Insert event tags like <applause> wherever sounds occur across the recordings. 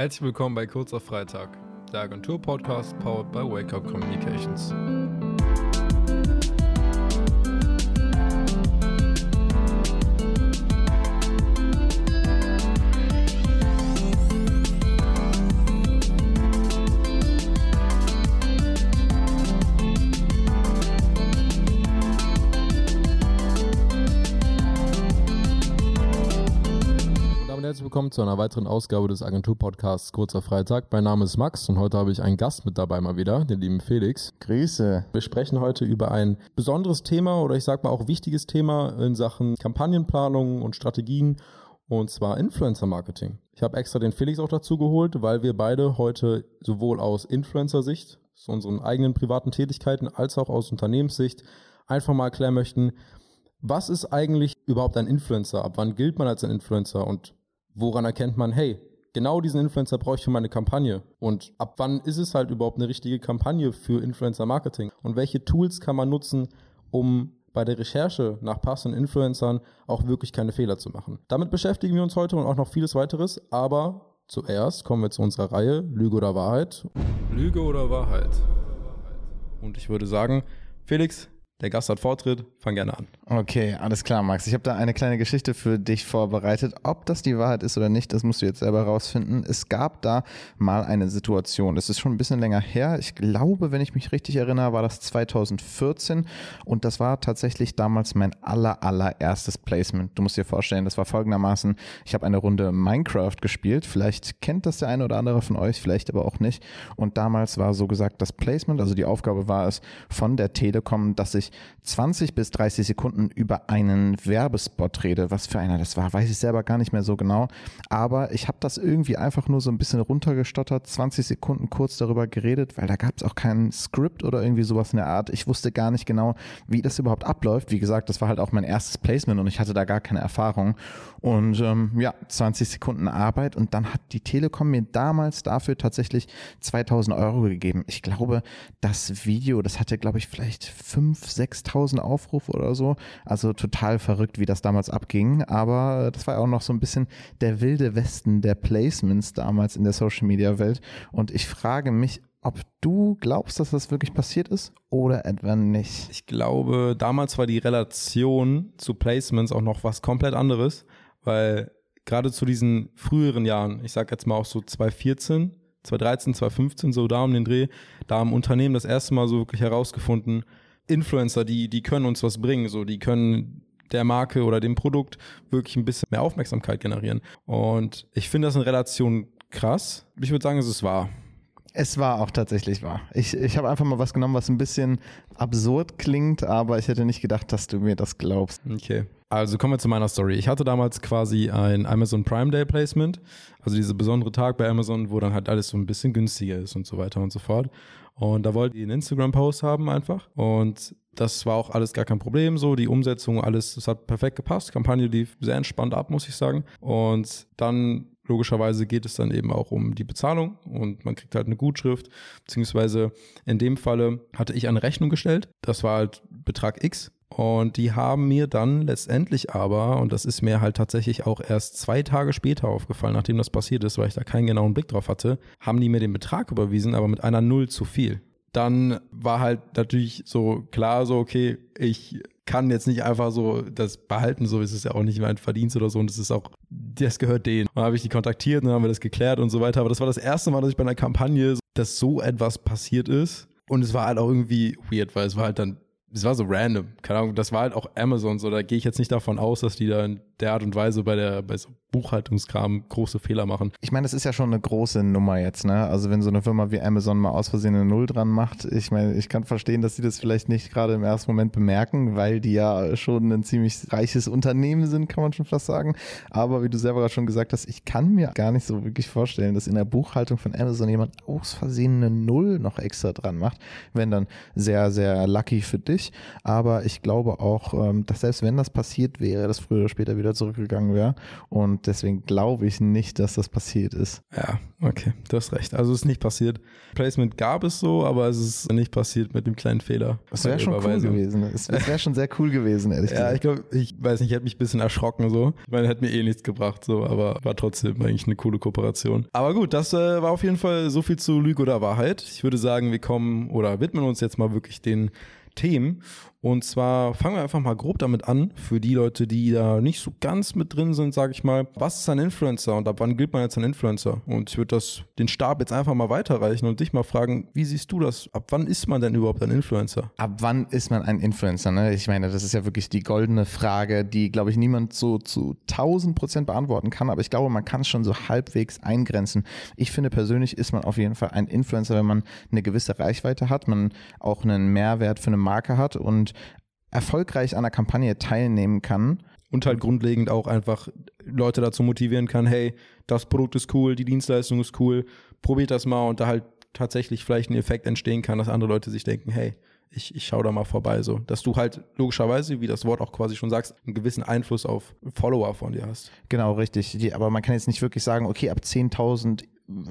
Herzlich willkommen bei Kurzer Freitag, der Agentur-Podcast powered by Wake Up Communications. Willkommen zu einer weiteren Ausgabe des Agentur-Podcasts Kurzer Freitag. Mein Name ist Max und heute habe ich einen Gast mit dabei mal wieder, den lieben Felix. Grüße. Wir sprechen heute über ein besonderes Thema oder ich sag mal auch wichtiges Thema in Sachen Kampagnenplanung und Strategien und zwar Influencer-Marketing. Ich habe extra den Felix auch dazu geholt, weil wir beide heute sowohl aus Influencer-Sicht, aus unseren eigenen privaten Tätigkeiten, als auch aus Unternehmenssicht einfach mal erklären möchten, was ist eigentlich überhaupt ein Influencer? Ab wann gilt man als ein Influencer? Und woran erkennt man, hey, genau diesen Influencer brauche ich für meine Kampagne? Und ab wann ist es halt überhaupt eine richtige Kampagne für Influencer-Marketing? Und welche Tools kann man nutzen, um bei der Recherche nach passenden Influencern auch wirklich keine Fehler zu machen? Damit beschäftigen wir uns heute und auch noch vieles weiteres, aber zuerst kommen wir zu unserer Reihe Lüge oder Wahrheit. Lüge oder Wahrheit? Und ich würde sagen, Felix, der Gast hat Vortritt, fang gerne an. Okay, alles klar, Max. Ich habe da eine kleine Geschichte für dich vorbereitet. Ob das die Wahrheit ist oder nicht, das musst du jetzt selber rausfinden. Es gab da mal eine Situation. Das ist schon ein bisschen länger her. Ich glaube, wenn ich mich richtig erinnere, war das 2014 und das war tatsächlich damals mein aller allererstes Placement. Du musst dir vorstellen, das war folgendermaßen: Ich habe eine Runde Minecraft gespielt. Vielleicht kennt das der eine oder andere von euch, vielleicht aber auch nicht. Und damals war so gesagt das Placement, also die Aufgabe war es von der Telekom, dass ich 20 bis 30 Sekunden über einen Werbespot rede. Was für einer das war, weiß ich selber gar nicht mehr so genau. Aber ich habe das irgendwie einfach nur so ein bisschen runtergestottert, 20 Sekunden kurz darüber geredet, weil da gab es auch kein Skript oder irgendwie sowas in der Art. Ich wusste gar nicht genau, wie das überhaupt abläuft. Wie gesagt, das war halt auch mein erstes Placement und ich hatte da gar keine Erfahrung. Und ähm, ja, 20 Sekunden Arbeit und dann hat die Telekom mir damals dafür tatsächlich 2000 Euro gegeben. Ich glaube, das Video, das hatte, glaube ich, vielleicht 5, 6.000 Aufrufe oder so. Also total verrückt, wie das damals abging. Aber das war auch noch so ein bisschen der wilde Westen der Placements damals in der Social Media Welt. Und ich frage mich, ob du glaubst, dass das wirklich passiert ist oder etwa nicht. Ich glaube, damals war die Relation zu Placements auch noch was komplett anderes, weil gerade zu diesen früheren Jahren, ich sag jetzt mal auch so 2014, 2013, 2015, so da um den Dreh, da haben Unternehmen das erste Mal so wirklich herausgefunden, Influencer, die, die können uns was bringen, so, die können der Marke oder dem Produkt wirklich ein bisschen mehr Aufmerksamkeit generieren. Und ich finde das in Relation krass. Ich würde sagen, es ist wahr. Es war auch tatsächlich wahr. Ich, ich habe einfach mal was genommen, was ein bisschen absurd klingt, aber ich hätte nicht gedacht, dass du mir das glaubst. Okay. Also kommen wir zu meiner Story. Ich hatte damals quasi ein Amazon Prime Day Placement, also dieser besondere Tag bei Amazon, wo dann halt alles so ein bisschen günstiger ist und so weiter und so fort. Und da wollte ich einen Instagram-Post haben einfach. Und das war auch alles gar kein Problem so. Die Umsetzung, alles, das hat perfekt gepasst. Kampagne lief sehr entspannt ab, muss ich sagen. Und dann logischerweise geht es dann eben auch um die Bezahlung und man kriegt halt eine Gutschrift, beziehungsweise in dem Falle hatte ich eine Rechnung gestellt. Das war halt Betrag X und die haben mir dann letztendlich aber, und das ist mir halt tatsächlich auch erst zwei Tage später aufgefallen, nachdem das passiert ist, weil ich da keinen genauen Blick drauf hatte, haben die mir den Betrag überwiesen, aber mit einer Null zu viel. Dann war halt natürlich so klar, so, okay, ich kann jetzt nicht einfach so das behalten, so ist es ja auch nicht mein Verdienst oder so und das ist auch, das gehört denen. Und dann habe ich die kontaktiert und dann haben wir das geklärt und so weiter. Aber das war das erste Mal, dass ich bei einer Kampagne, dass so etwas passiert ist. Und es war halt auch irgendwie weird, weil es war halt dann es war so random. Keine Ahnung, das war halt auch Amazon so. Da gehe ich jetzt nicht davon aus, dass die da in der Art und Weise bei der bei so Buchhaltungskram große Fehler machen. Ich meine, das ist ja schon eine große Nummer jetzt, ne? Also wenn so eine Firma wie Amazon mal aus Versehen eine Null dran macht, ich meine, ich kann verstehen, dass sie das vielleicht nicht gerade im ersten Moment bemerken, weil die ja schon ein ziemlich reiches Unternehmen sind, kann man schon fast sagen. Aber wie du selber gerade schon gesagt hast, ich kann mir gar nicht so wirklich vorstellen, dass in der Buchhaltung von Amazon jemand aus Versehen eine Null noch extra dran macht. Wenn dann sehr, sehr lucky für dich. Aber ich glaube auch, ähm, dass selbst wenn das passiert wäre, dass früher oder später wieder zurückgegangen wäre. Und und deswegen glaube ich nicht, dass das passiert ist. Ja, okay, du hast recht. Also es ist nicht passiert. Placement gab es so, aber es ist nicht passiert mit dem kleinen Fehler. Das wäre schon cool gewesen. Es wäre schon sehr cool gewesen, ehrlich <laughs> gesagt. Ja, ich glaube, ich weiß nicht, ich hätte mich ein bisschen erschrocken so. Ich meine, hätte mir eh nichts gebracht, so, aber war trotzdem eigentlich eine coole Kooperation. Aber gut, das äh, war auf jeden Fall so viel zu Lüge oder Wahrheit. Ich würde sagen, wir kommen oder widmen uns jetzt mal wirklich den Themen. Und zwar fangen wir einfach mal grob damit an, für die Leute, die da nicht so ganz mit drin sind, sage ich mal. Was ist ein Influencer und ab wann gilt man jetzt ein Influencer? Und ich würde das den Stab jetzt einfach mal weiterreichen und dich mal fragen, wie siehst du das? Ab wann ist man denn überhaupt ein Influencer? Ab wann ist man ein Influencer? Ne? Ich meine, das ist ja wirklich die goldene Frage, die, glaube ich, niemand so zu 1000 Prozent beantworten kann. Aber ich glaube, man kann es schon so halbwegs eingrenzen. Ich finde persönlich ist man auf jeden Fall ein Influencer, wenn man eine gewisse Reichweite hat, man auch einen Mehrwert für eine Marke hat und erfolgreich an der Kampagne teilnehmen kann. Und halt grundlegend auch einfach Leute dazu motivieren kann, hey, das Produkt ist cool, die Dienstleistung ist cool, probiert das mal und da halt tatsächlich vielleicht ein Effekt entstehen kann, dass andere Leute sich denken, hey, ich, ich schaue da mal vorbei, so. Dass du halt logischerweise, wie das Wort auch quasi schon sagst, einen gewissen Einfluss auf Follower von dir hast. Genau, richtig. Die, aber man kann jetzt nicht wirklich sagen, okay, ab 10.000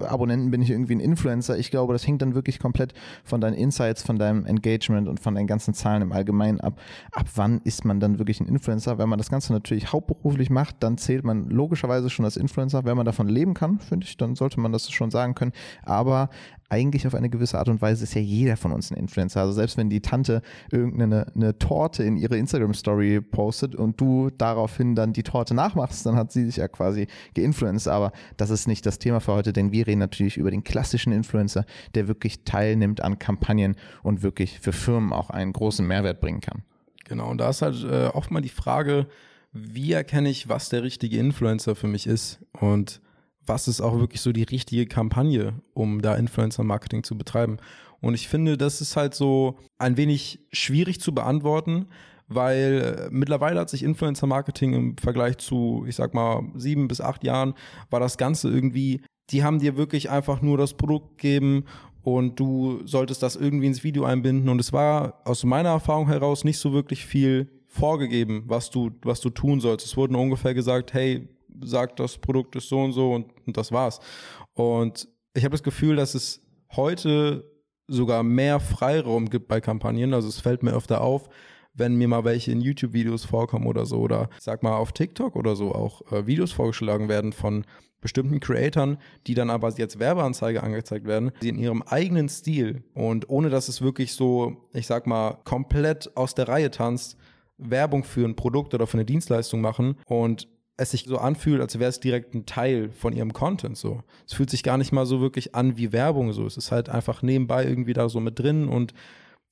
Abonnenten bin ich irgendwie ein Influencer. Ich glaube, das hängt dann wirklich komplett von deinen Insights, von deinem Engagement und von deinen ganzen Zahlen im Allgemeinen ab. Ab wann ist man dann wirklich ein Influencer? Wenn man das Ganze natürlich hauptberuflich macht, dann zählt man logischerweise schon als Influencer. Wenn man davon leben kann, finde ich, dann sollte man das schon sagen können. Aber eigentlich auf eine gewisse Art und Weise ist ja jeder von uns ein Influencer. Also selbst wenn die Tante irgendeine eine Torte in ihre Instagram-Story postet und du daraufhin dann die Torte nachmachst, dann hat sie sich ja quasi geinfluenced. Aber das ist nicht das Thema für heute, denn wir reden natürlich über den klassischen Influencer, der wirklich teilnimmt an Kampagnen und wirklich für Firmen auch einen großen Mehrwert bringen kann. Genau, und da ist halt äh, oft mal die Frage, wie erkenne ich, was der richtige Influencer für mich ist? Und was ist auch wirklich so die richtige Kampagne, um da Influencer-Marketing zu betreiben. Und ich finde, das ist halt so ein wenig schwierig zu beantworten, weil äh, mittlerweile hat sich Influencer-Marketing im Vergleich zu, ich sag mal, sieben bis acht Jahren, war das Ganze irgendwie, die haben dir wirklich einfach nur das Produkt gegeben und du solltest das irgendwie ins Video einbinden. Und es war aus meiner Erfahrung heraus nicht so wirklich viel vorgegeben, was du, was du tun sollst. Es wurde nur ungefähr gesagt, hey, sagt, das Produkt ist so und so und, und das war's. Und ich habe das Gefühl, dass es heute sogar mehr Freiraum gibt bei Kampagnen. Also es fällt mir öfter auf, wenn mir mal welche in YouTube-Videos vorkommen oder so oder sag mal auf TikTok oder so auch äh, Videos vorgeschlagen werden von bestimmten Creatoren, die dann aber jetzt Werbeanzeige angezeigt werden, die in ihrem eigenen Stil und ohne dass es wirklich so, ich sag mal, komplett aus der Reihe tanzt, Werbung für ein Produkt oder für eine Dienstleistung machen und es sich so anfühlt, als wäre es direkt ein Teil von ihrem Content so. Es fühlt sich gar nicht mal so wirklich an wie Werbung so. Es ist halt einfach nebenbei irgendwie da so mit drin und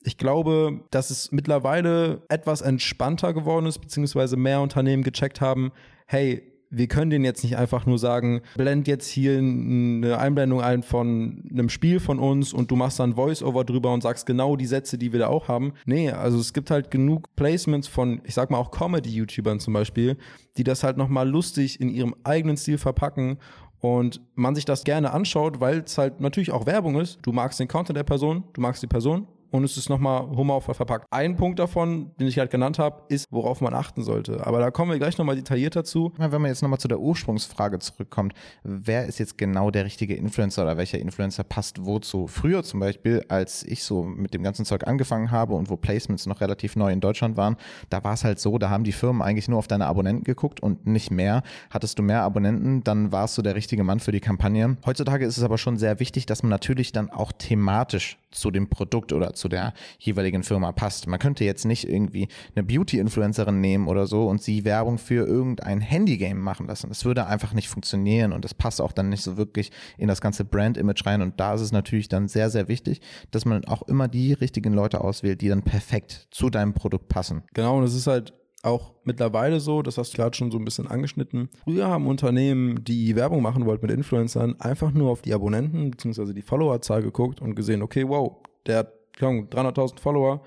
ich glaube, dass es mittlerweile etwas entspannter geworden ist, beziehungsweise mehr Unternehmen gecheckt haben, hey, wir können den jetzt nicht einfach nur sagen, blend jetzt hier eine Einblendung ein von einem Spiel von uns und du machst dann Voice-Over drüber und sagst genau die Sätze, die wir da auch haben. Nee, also es gibt halt genug Placements von, ich sag mal auch Comedy-YouTubern zum Beispiel, die das halt nochmal lustig in ihrem eigenen Stil verpacken und man sich das gerne anschaut, weil es halt natürlich auch Werbung ist. Du magst den Content der Person, du magst die Person und es ist nochmal humorvoll verpackt. Ein Punkt davon, den ich halt genannt habe, ist, worauf man achten sollte. Aber da kommen wir gleich nochmal detailliert dazu. Wenn man jetzt nochmal zu der Ursprungsfrage zurückkommt, wer ist jetzt genau der richtige Influencer oder welcher Influencer passt wozu? Früher zum Beispiel, als ich so mit dem ganzen Zeug angefangen habe und wo Placements noch relativ neu in Deutschland waren, da war es halt so, da haben die Firmen eigentlich nur auf deine Abonnenten geguckt und nicht mehr. Hattest du mehr Abonnenten, dann warst du der richtige Mann für die Kampagne. Heutzutage ist es aber schon sehr wichtig, dass man natürlich dann auch thematisch zu dem Produkt oder zu der jeweiligen Firma passt. Man könnte jetzt nicht irgendwie eine Beauty-Influencerin nehmen oder so und sie Werbung für irgendein Handygame machen lassen. Das würde einfach nicht funktionieren und das passt auch dann nicht so wirklich in das ganze Brand-Image rein. Und da ist es natürlich dann sehr, sehr wichtig, dass man auch immer die richtigen Leute auswählt, die dann perfekt zu deinem Produkt passen. Genau, und es ist halt auch mittlerweile so, das hast du gerade schon so ein bisschen angeschnitten. Früher haben Unternehmen, die Werbung machen wollten mit Influencern, einfach nur auf die Abonnenten bzw. die Followerzahl geguckt und gesehen, okay, wow, der hat 300.000 Follower,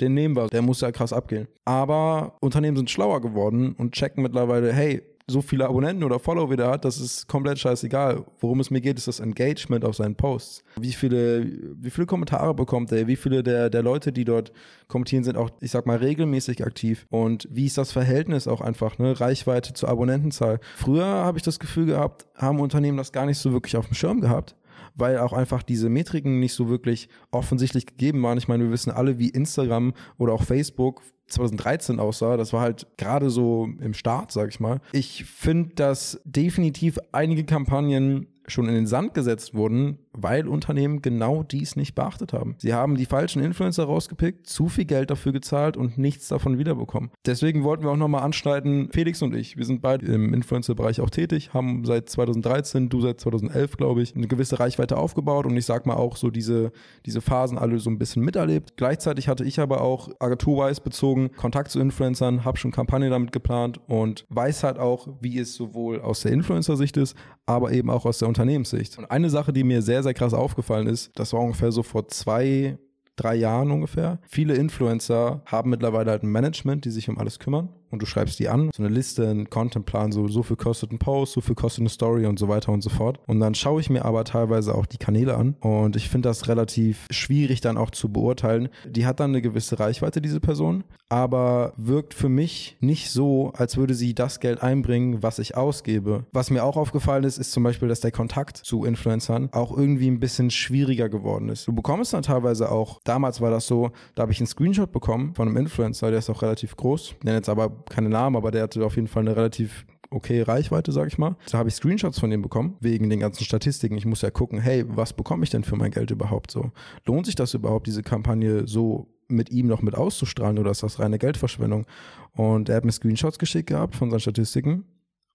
den nehmen wir, der muss ja krass abgehen. Aber Unternehmen sind schlauer geworden und checken mittlerweile, hey, so viele Abonnenten oder Follower wieder hat, das ist komplett scheißegal. Worum es mir geht, ist das Engagement auf seinen Posts. Wie viele, wie viele Kommentare bekommt er? Wie viele der, der Leute, die dort kommentieren, sind auch, ich sag mal, regelmäßig aktiv? Und wie ist das Verhältnis auch einfach, ne? Reichweite zur Abonnentenzahl? Früher habe ich das Gefühl gehabt, haben Unternehmen das gar nicht so wirklich auf dem Schirm gehabt weil auch einfach diese Metriken nicht so wirklich offensichtlich gegeben waren. Ich meine, wir wissen alle, wie Instagram oder auch Facebook 2013 aussah. Das war halt gerade so im Start, sag ich mal. Ich finde, dass definitiv einige Kampagnen schon in den Sand gesetzt wurden, weil Unternehmen genau dies nicht beachtet haben. Sie haben die falschen Influencer rausgepickt, zu viel Geld dafür gezahlt und nichts davon wiederbekommen. Deswegen wollten wir auch nochmal anschneiden, Felix und ich, wir sind beide im Influencer-Bereich auch tätig, haben seit 2013, du seit 2011, glaube ich, eine gewisse Reichweite aufgebaut und ich sag mal auch so diese, diese Phasen alle so ein bisschen miterlebt. Gleichzeitig hatte ich aber auch agenturwise bezogen Kontakt zu Influencern, habe schon Kampagne damit geplant und weiß halt auch, wie es sowohl aus der Influencer-Sicht ist, aber eben auch aus der Unternehmenssicht. Und eine Sache, die mir sehr, sehr krass aufgefallen ist, das war ungefähr so vor zwei, drei Jahren ungefähr. Viele Influencer haben mittlerweile halt ein Management, die sich um alles kümmern und du schreibst die an, so eine Liste, einen Contentplan, so, so viel kostet ein Post, so viel kostet eine Story und so weiter und so fort. Und dann schaue ich mir aber teilweise auch die Kanäle an und ich finde das relativ schwierig dann auch zu beurteilen. Die hat dann eine gewisse Reichweite, diese Person, aber wirkt für mich nicht so, als würde sie das Geld einbringen, was ich ausgebe. Was mir auch aufgefallen ist, ist zum Beispiel, dass der Kontakt zu Influencern auch irgendwie ein bisschen schwieriger geworden ist. Du bekommst dann teilweise auch, damals war das so, da habe ich einen Screenshot bekommen von einem Influencer, der ist auch relativ groß, nenne jetzt aber keine Namen, aber der hatte auf jeden Fall eine relativ okay Reichweite, sag ich mal. Da habe ich Screenshots von dem bekommen, wegen den ganzen Statistiken. Ich muss ja gucken, hey, was bekomme ich denn für mein Geld überhaupt so? Lohnt sich das überhaupt, diese Kampagne so mit ihm noch mit auszustrahlen oder ist das reine Geldverschwendung? Und er hat mir Screenshots geschickt gehabt von seinen Statistiken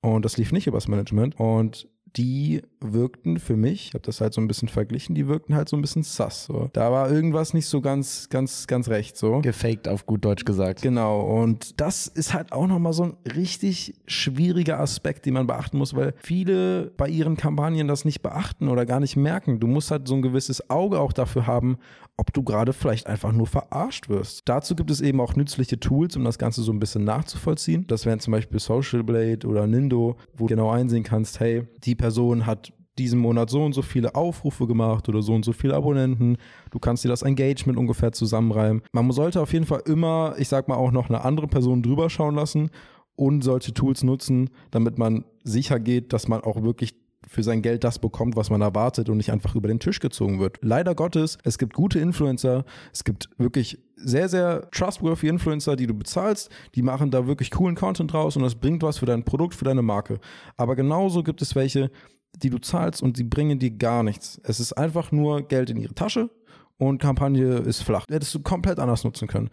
und das lief nicht übers Management und die wirkten für mich, ich habe das halt so ein bisschen verglichen, die wirkten halt so ein bisschen sass. So. Da war irgendwas nicht so ganz, ganz, ganz recht. So. Gefaked auf gut Deutsch gesagt. Genau. Und das ist halt auch nochmal so ein richtig schwieriger Aspekt, den man beachten muss, weil viele bei ihren Kampagnen das nicht beachten oder gar nicht merken. Du musst halt so ein gewisses Auge auch dafür haben, ob du gerade vielleicht einfach nur verarscht wirst. Dazu gibt es eben auch nützliche Tools, um das Ganze so ein bisschen nachzuvollziehen. Das wären zum Beispiel Social Blade oder Nindo, wo du genau einsehen kannst, hey, die Person hat diesen Monat so und so viele Aufrufe gemacht oder so und so viele Abonnenten. Du kannst dir das Engagement ungefähr zusammenreimen. Man sollte auf jeden Fall immer, ich sag mal, auch noch eine andere Person drüber schauen lassen und solche Tools nutzen, damit man sicher geht, dass man auch wirklich für sein Geld das bekommt, was man erwartet und nicht einfach über den Tisch gezogen wird. Leider Gottes, es gibt gute Influencer, es gibt wirklich sehr, sehr trustworthy Influencer, die du bezahlst, die machen da wirklich coolen Content draus und das bringt was für dein Produkt, für deine Marke. Aber genauso gibt es welche, die du zahlst und die bringen dir gar nichts. Es ist einfach nur Geld in ihre Tasche und Kampagne ist flach. Hättest du komplett anders nutzen können.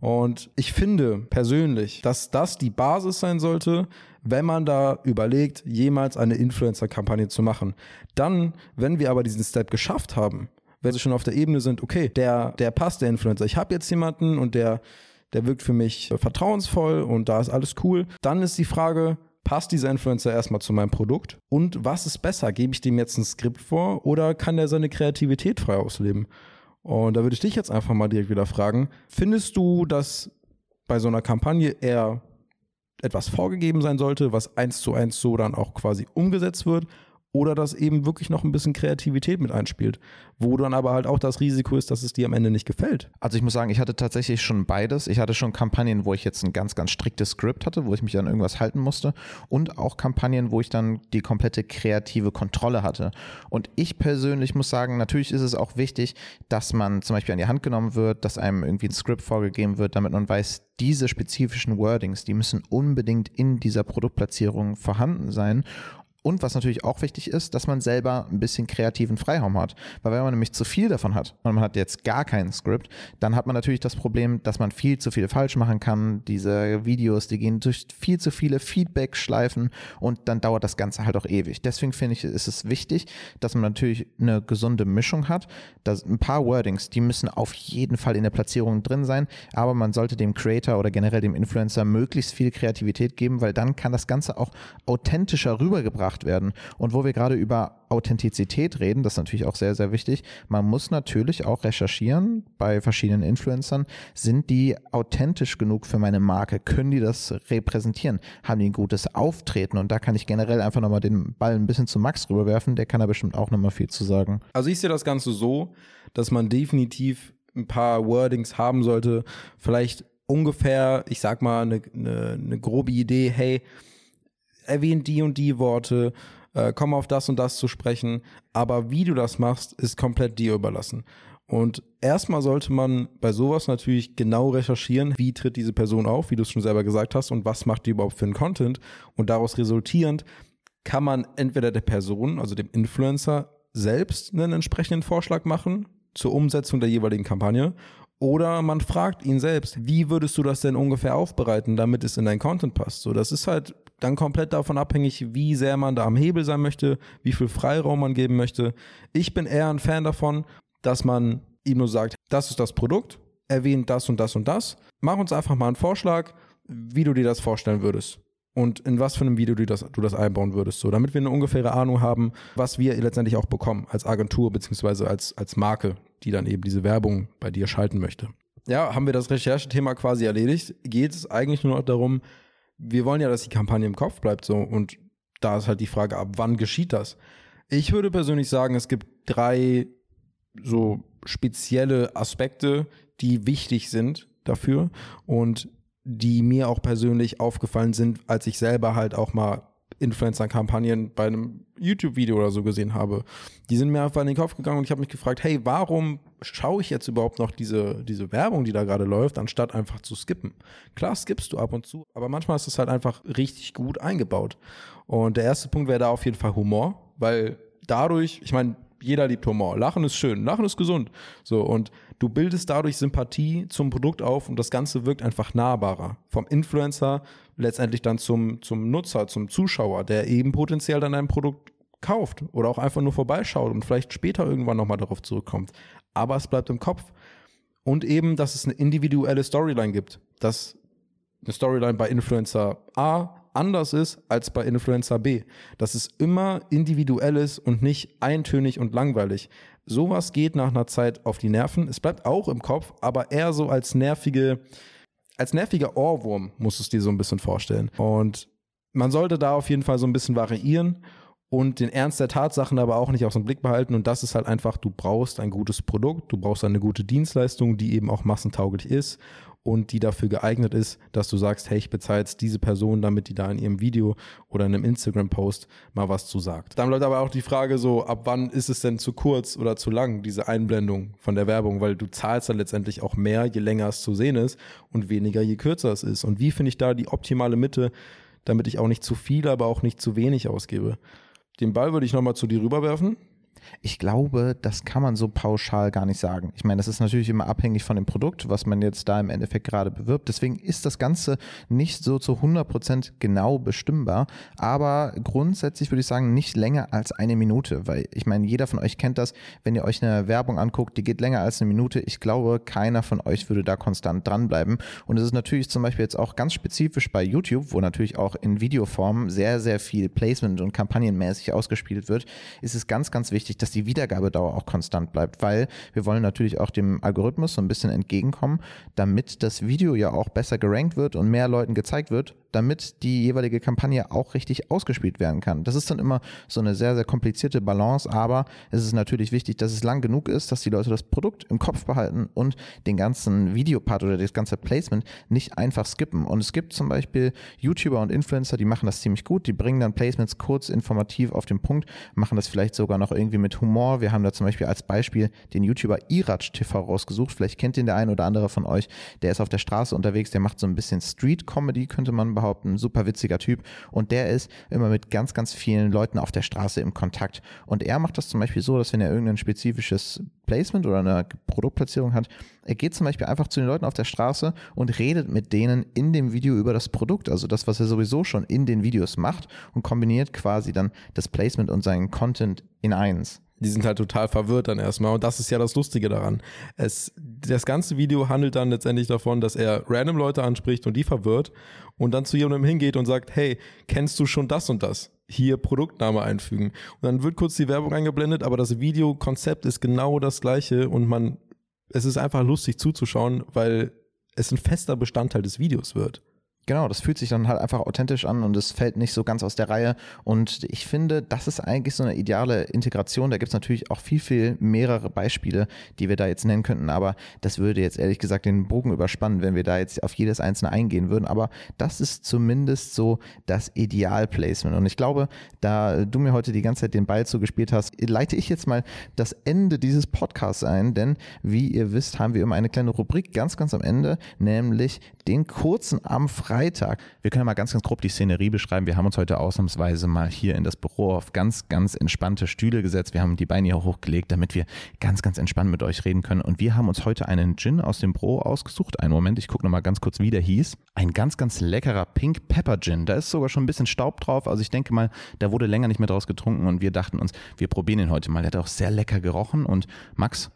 Und ich finde persönlich, dass das die Basis sein sollte, wenn man da überlegt, jemals eine Influencer-Kampagne zu machen. Dann, wenn wir aber diesen Step geschafft haben, wenn sie schon auf der Ebene sind, okay, der, der passt, der Influencer. Ich habe jetzt jemanden und der, der wirkt für mich vertrauensvoll und da ist alles cool. Dann ist die Frage, passt dieser Influencer erstmal zu meinem Produkt? Und was ist besser? Gebe ich dem jetzt ein Skript vor oder kann der seine Kreativität frei ausleben? Und da würde ich dich jetzt einfach mal direkt wieder fragen, findest du, dass bei so einer Kampagne eher etwas vorgegeben sein sollte, was eins zu eins so dann auch quasi umgesetzt wird? Oder dass eben wirklich noch ein bisschen Kreativität mit einspielt, wo dann aber halt auch das Risiko ist, dass es dir am Ende nicht gefällt. Also ich muss sagen, ich hatte tatsächlich schon beides. Ich hatte schon Kampagnen, wo ich jetzt ein ganz, ganz striktes Skript hatte, wo ich mich an irgendwas halten musste und auch Kampagnen, wo ich dann die komplette kreative Kontrolle hatte. Und ich persönlich muss sagen, natürlich ist es auch wichtig, dass man zum Beispiel an die Hand genommen wird, dass einem irgendwie ein Skript vorgegeben wird, damit man weiß, diese spezifischen Wordings, die müssen unbedingt in dieser Produktplatzierung vorhanden sein und was natürlich auch wichtig ist, dass man selber ein bisschen kreativen Freiraum hat. Weil wenn man nämlich zu viel davon hat und man hat jetzt gar kein Skript, dann hat man natürlich das Problem, dass man viel zu viel falsch machen kann. Diese Videos, die gehen durch viel zu viele Feedback-Schleifen und dann dauert das Ganze halt auch ewig. Deswegen finde ich, ist es wichtig, dass man natürlich eine gesunde Mischung hat. Dass ein paar Wordings, die müssen auf jeden Fall in der Platzierung drin sein, aber man sollte dem Creator oder generell dem Influencer möglichst viel Kreativität geben, weil dann kann das Ganze auch authentischer rübergebracht gemacht werden. Und wo wir gerade über Authentizität reden, das ist natürlich auch sehr, sehr wichtig. Man muss natürlich auch recherchieren bei verschiedenen Influencern. Sind die authentisch genug für meine Marke? Können die das repräsentieren? Haben die ein gutes Auftreten? Und da kann ich generell einfach nochmal den Ball ein bisschen zu Max rüberwerfen. Der kann da bestimmt auch nochmal viel zu sagen. Also ich sehe das Ganze so, dass man definitiv ein paar Wordings haben sollte. Vielleicht ungefähr, ich sag mal, eine, eine, eine grobe Idee, hey, erwähnt die und die Worte, äh, komm auf das und das zu sprechen, aber wie du das machst, ist komplett dir überlassen. Und erstmal sollte man bei sowas natürlich genau recherchieren, wie tritt diese Person auf, wie du es schon selber gesagt hast, und was macht die überhaupt für einen Content. Und daraus resultierend kann man entweder der Person, also dem Influencer, selbst einen entsprechenden Vorschlag machen zur Umsetzung der jeweiligen Kampagne. Oder man fragt ihn selbst, wie würdest du das denn ungefähr aufbereiten, damit es in dein Content passt? So, das ist halt dann komplett davon abhängig, wie sehr man da am Hebel sein möchte, wie viel Freiraum man geben möchte. Ich bin eher ein Fan davon, dass man ihm nur sagt, das ist das Produkt, erwähnt das und das und das. Mach uns einfach mal einen Vorschlag, wie du dir das vorstellen würdest und in was für einem Video du das, du das einbauen würdest, so damit wir eine ungefähre Ahnung haben, was wir letztendlich auch bekommen als Agentur beziehungsweise als, als Marke, die dann eben diese Werbung bei dir schalten möchte. Ja, haben wir das Recherchethema quasi erledigt, geht es eigentlich nur noch darum, wir wollen ja, dass die Kampagne im Kopf bleibt so und da ist halt die Frage, ab wann geschieht das? Ich würde persönlich sagen, es gibt drei so spezielle Aspekte, die wichtig sind dafür und die mir auch persönlich aufgefallen sind, als ich selber halt auch mal Influencer-Kampagnen bei einem YouTube-Video oder so gesehen habe. Die sind mir einfach in den Kopf gegangen und ich habe mich gefragt, hey, warum schaue ich jetzt überhaupt noch diese, diese Werbung, die da gerade läuft, anstatt einfach zu skippen? Klar, skippst du ab und zu, aber manchmal ist es halt einfach richtig gut eingebaut. Und der erste Punkt wäre da auf jeden Fall Humor, weil dadurch, ich meine, jeder liebt Humor. Lachen ist schön, Lachen ist gesund. So, und du bildest dadurch Sympathie zum Produkt auf und das Ganze wirkt einfach nahbarer. Vom Influencer letztendlich dann zum, zum Nutzer, zum Zuschauer, der eben potenziell dann ein Produkt kauft oder auch einfach nur vorbeischaut und vielleicht später irgendwann nochmal darauf zurückkommt. Aber es bleibt im Kopf. Und eben, dass es eine individuelle Storyline gibt. Dass eine Storyline bei Influencer A anders ist als bei Influencer B. Dass es immer individuell ist und nicht eintönig und langweilig. Sowas geht nach einer Zeit auf die Nerven. Es bleibt auch im Kopf, aber eher so als nervige, als nerviger Ohrwurm musst du es dir so ein bisschen vorstellen. Und man sollte da auf jeden Fall so ein bisschen variieren und den Ernst der Tatsachen aber auch nicht aus dem Blick behalten. Und das ist halt einfach, du brauchst ein gutes Produkt, du brauchst eine gute Dienstleistung, die eben auch massentauglich ist und die dafür geeignet ist, dass du sagst, hey, ich bezahle jetzt diese Person, damit die da in ihrem Video oder in einem Instagram-Post mal was zu sagt. Dann bleibt aber auch die Frage so, ab wann ist es denn zu kurz oder zu lang, diese Einblendung von der Werbung, weil du zahlst dann letztendlich auch mehr, je länger es zu sehen ist und weniger, je kürzer es ist. Und wie finde ich da die optimale Mitte, damit ich auch nicht zu viel, aber auch nicht zu wenig ausgebe? Den Ball würde ich nochmal zu dir rüberwerfen. Ich glaube, das kann man so pauschal gar nicht sagen. Ich meine, das ist natürlich immer abhängig von dem Produkt, was man jetzt da im Endeffekt gerade bewirbt. Deswegen ist das Ganze nicht so zu 100% genau bestimmbar. Aber grundsätzlich würde ich sagen, nicht länger als eine Minute. Weil ich meine, jeder von euch kennt das. Wenn ihr euch eine Werbung anguckt, die geht länger als eine Minute. Ich glaube, keiner von euch würde da konstant dranbleiben. Und es ist natürlich zum Beispiel jetzt auch ganz spezifisch bei YouTube, wo natürlich auch in Videoform sehr, sehr viel Placement und kampagnenmäßig ausgespielt wird, ist es ganz, ganz wichtig, dass die Wiedergabedauer auch konstant bleibt, weil wir wollen natürlich auch dem Algorithmus so ein bisschen entgegenkommen, damit das Video ja auch besser gerankt wird und mehr Leuten gezeigt wird, damit die jeweilige Kampagne auch richtig ausgespielt werden kann. Das ist dann immer so eine sehr, sehr komplizierte Balance, aber es ist natürlich wichtig, dass es lang genug ist, dass die Leute das Produkt im Kopf behalten und den ganzen Videopart oder das ganze Placement nicht einfach skippen. Und es gibt zum Beispiel YouTuber und Influencer, die machen das ziemlich gut, die bringen dann Placements kurz informativ auf den Punkt, machen das vielleicht sogar noch irgendwie mit Humor. Wir haben da zum Beispiel als Beispiel den YouTuber Iratsch TV rausgesucht. Vielleicht kennt ihn der ein oder andere von euch. Der ist auf der Straße unterwegs, der macht so ein bisschen Street Comedy, könnte man behaupten, super witziger Typ. Und der ist immer mit ganz, ganz vielen Leuten auf der Straße im Kontakt. Und er macht das zum Beispiel so, dass wenn er irgendein spezifisches Placement oder eine Produktplatzierung hat, er geht zum Beispiel einfach zu den Leuten auf der Straße und redet mit denen in dem Video über das Produkt, also das, was er sowieso schon in den Videos macht und kombiniert quasi dann das Placement und seinen Content in eins. Die sind halt total verwirrt dann erstmal. Und das ist ja das Lustige daran. Es, das ganze Video handelt dann letztendlich davon, dass er random Leute anspricht und die verwirrt und dann zu jemandem hingeht und sagt, hey, kennst du schon das und das? Hier Produktname einfügen. Und dann wird kurz die Werbung eingeblendet, aber das Videokonzept ist genau das gleiche und man, es ist einfach lustig zuzuschauen, weil es ein fester Bestandteil des Videos wird. Genau, das fühlt sich dann halt einfach authentisch an und es fällt nicht so ganz aus der Reihe. Und ich finde, das ist eigentlich so eine ideale Integration. Da gibt es natürlich auch viel, viel mehrere Beispiele, die wir da jetzt nennen könnten. Aber das würde jetzt ehrlich gesagt den Bogen überspannen, wenn wir da jetzt auf jedes einzelne eingehen würden. Aber das ist zumindest so das Idealplacement. Und ich glaube, da du mir heute die ganze Zeit den Ball zugespielt hast, leite ich jetzt mal das Ende dieses Podcasts ein. Denn wie ihr wisst, haben wir immer eine kleine Rubrik ganz, ganz am Ende, nämlich den kurzen am Freitag Freitag. Wir können mal ganz, ganz grob die Szenerie beschreiben. Wir haben uns heute ausnahmsweise mal hier in das Büro auf ganz, ganz entspannte Stühle gesetzt. Wir haben die Beine hier hochgelegt, damit wir ganz, ganz entspannt mit euch reden können. Und wir haben uns heute einen Gin aus dem Büro ausgesucht. Einen Moment, ich gucke nochmal ganz kurz, wie der hieß. Ein ganz, ganz leckerer Pink Pepper Gin. Da ist sogar schon ein bisschen Staub drauf. Also ich denke mal, da wurde länger nicht mehr draus getrunken und wir dachten uns, wir probieren ihn heute mal. Der hat auch sehr lecker gerochen. Und Max,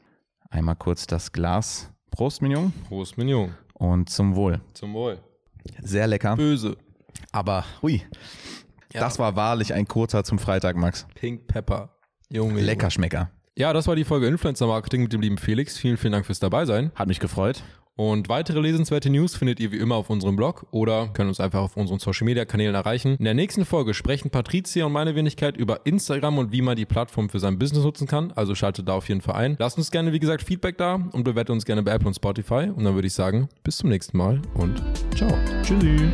einmal kurz das Glas. Prost, Mignon. Prost, Mignon. Und zum Wohl. Zum Wohl. Sehr lecker. Böse. Aber, hui. Ja. Das war wahrlich ein kurzer zum Freitag, Max. Pink Pepper. Junge. Lecker Schmecker. Ja, das war die Folge Influencer Marketing mit dem lieben Felix. Vielen, vielen Dank fürs Dabeisein. Hat mich gefreut. Und weitere lesenswerte News findet ihr wie immer auf unserem Blog oder könnt uns einfach auf unseren Social Media Kanälen erreichen. In der nächsten Folge sprechen Patricia und meine Wenigkeit über Instagram und wie man die Plattform für sein Business nutzen kann. Also schaltet da auf jeden Fall ein. Lasst uns gerne, wie gesagt, Feedback da und bewertet uns gerne bei Apple und Spotify. Und dann würde ich sagen, bis zum nächsten Mal und ciao. Tschüssi.